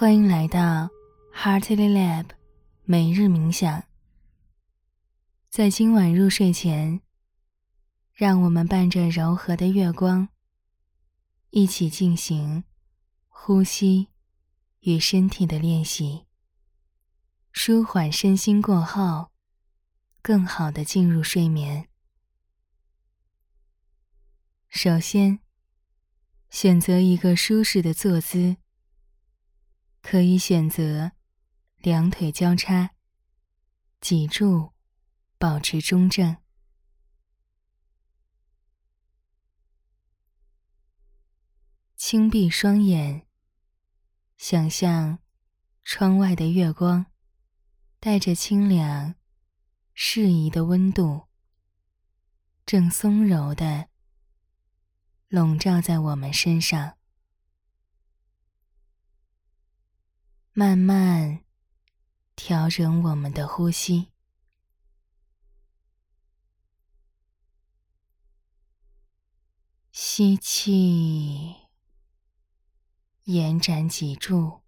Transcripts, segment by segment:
欢迎来到 Heartily Lab 每日冥想。在今晚入睡前，让我们伴着柔和的月光，一起进行呼吸与身体的练习，舒缓身心过后，更好的进入睡眠。首先，选择一个舒适的坐姿，可以选择两腿交叉，脊柱保持中正，轻闭双眼，想象窗外的月光带着清凉、适宜的温度，正松柔的。笼罩在我们身上，慢慢调整我们的呼吸，吸气，延展脊柱，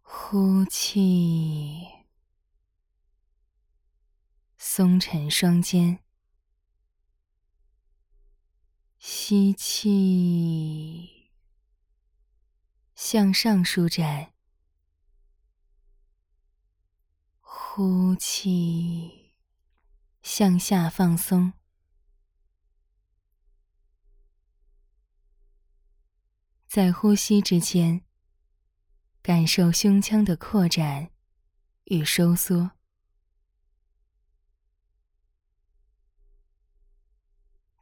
呼气，松沉双肩。吸气，向上舒展；呼气，向下放松。在呼吸之间，感受胸腔的扩展与收缩。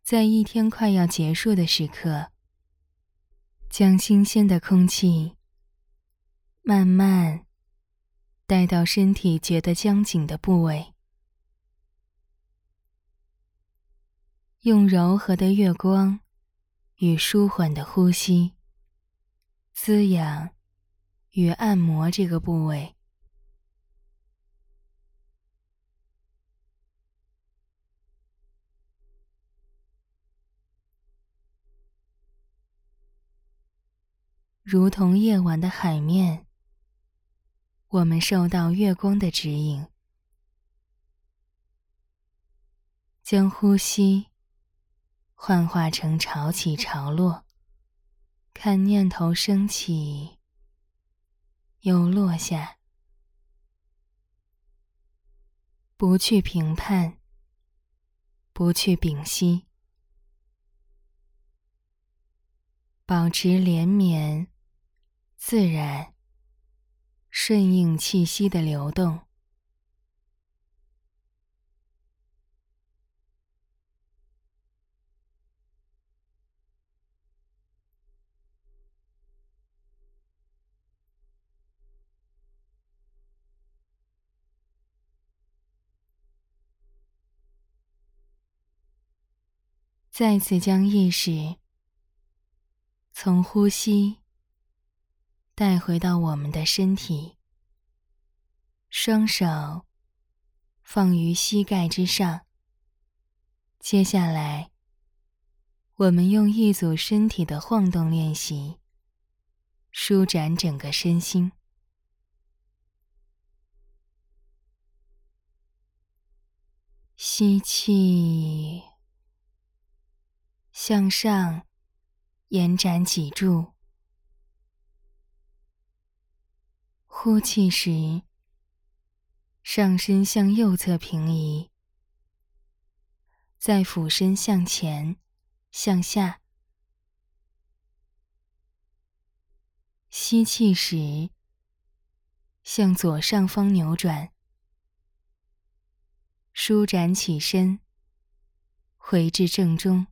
在一天快要结束的时刻，将新鲜的空气慢慢带到身体觉得僵紧的部位，用柔和的月光与舒缓的呼吸滋养与按摩这个部位。如同夜晚的海面，我们受到月光的指引，将呼吸幻化成潮起潮落，看念头升起又落下，不去评判，不去屏息，保持连绵。自然，顺应气息的流动。再次将意识从呼吸。带回到我们的身体，双手放于膝盖之上。接下来，我们用一组身体的晃动练习，舒展整个身心。吸气，向上延展脊柱。呼气时，上身向右侧平移，再俯身向前、向下。吸气时，向左上方扭转，舒展起身，回至正中。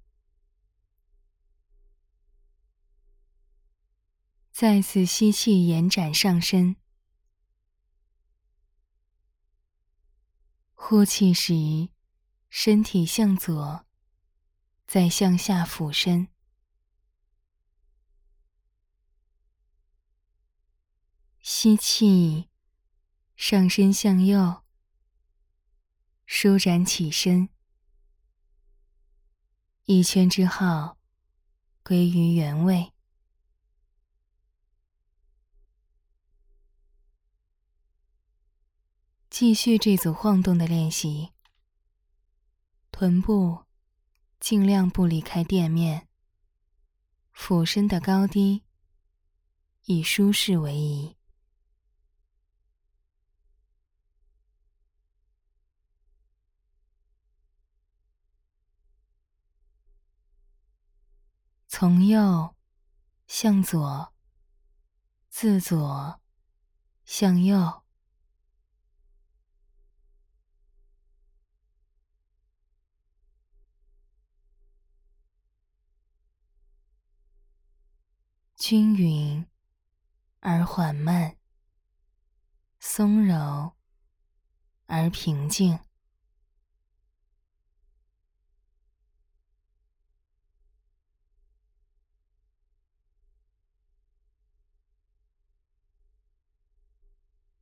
再次吸气，延展上身。呼气时，身体向左，再向下俯身。吸气，上身向右，舒展起身。一圈之后，归于原位。继续这组晃动的练习，臀部尽量不离开垫面，俯身的高低以舒适为宜。从右向左，自左向右。均匀而缓慢，松柔而平静。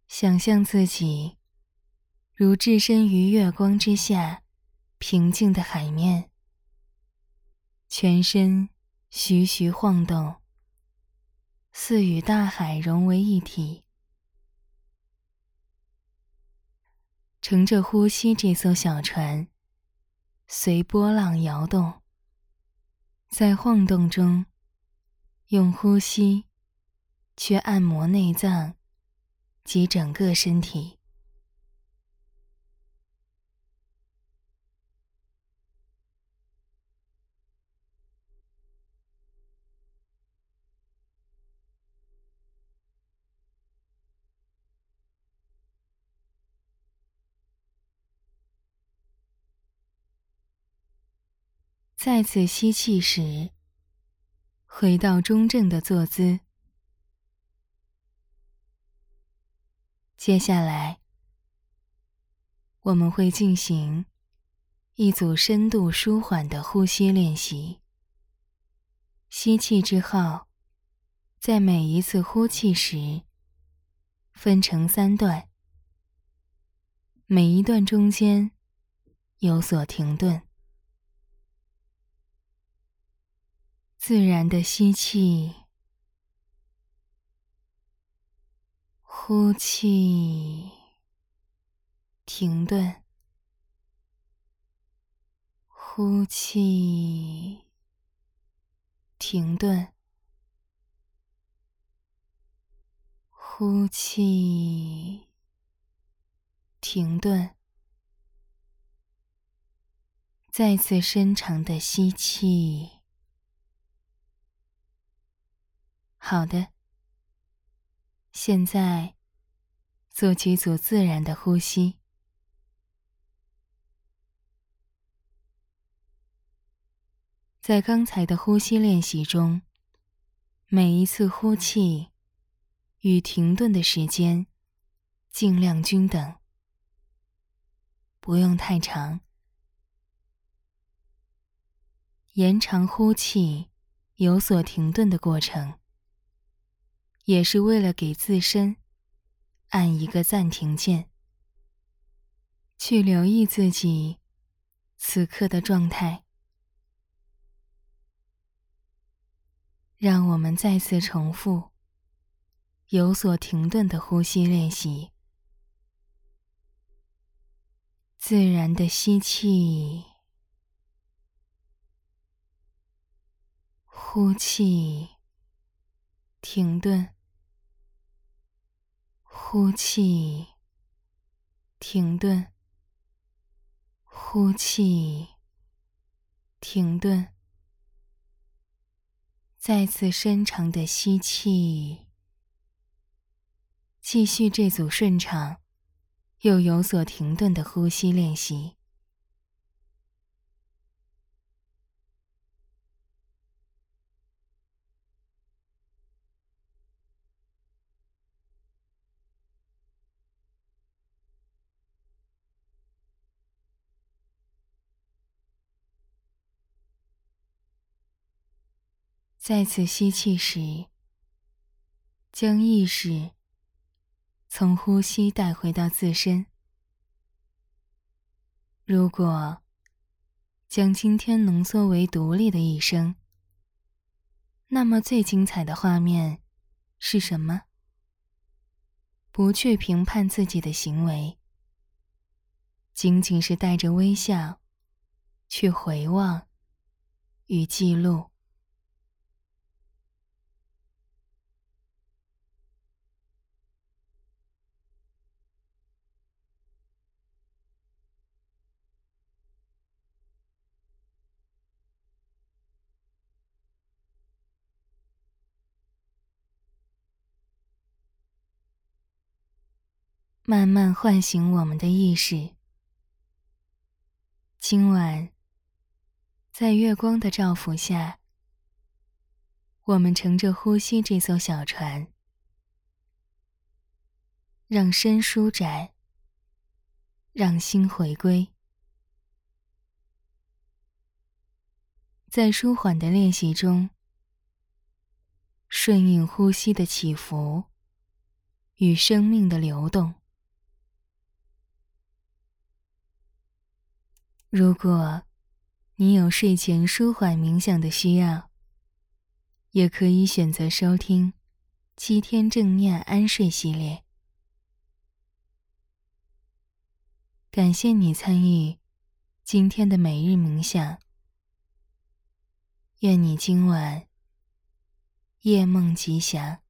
想象自己如置身于月光之下，平静的海面，全身徐徐晃动。似与大海融为一体，乘着呼吸这艘小船，随波浪摇动，在晃动中，用呼吸去按摩内脏及整个身体。再次吸气时，回到中正的坐姿。接下来，我们会进行一组深度舒缓的呼吸练习。吸气之后，在每一次呼气时，分成三段，每一段中间有所停顿。自然的吸气，呼气，停顿，呼气，停顿，呼气，停顿，再次深长的吸气。好的，现在做几组自然的呼吸。在刚才的呼吸练习中，每一次呼气与停顿的时间尽量均等，不用太长。延长呼气有所停顿的过程。也是为了给自身按一个暂停键，去留意自己此刻的状态。让我们再次重复有所停顿的呼吸练习，自然的吸气，呼气，停顿。呼气，停顿。呼气，停顿。再次深长的吸气，继续这组顺畅又有所停顿的呼吸练习。再次吸气时，将意识从呼吸带回到自身。如果将今天浓缩为独立的一生，那么最精彩的画面是什么？不去评判自己的行为，仅仅是带着微笑去回望与记录。慢慢唤醒我们的意识。今晚，在月光的照拂下，我们乘着呼吸这艘小船，让身舒展，让心回归。在舒缓的练习中，顺应呼吸的起伏与生命的流动。如果你有睡前舒缓冥想的需要，也可以选择收听七天正念安睡系列。感谢你参与今天的每日冥想，愿你今晚夜梦吉祥。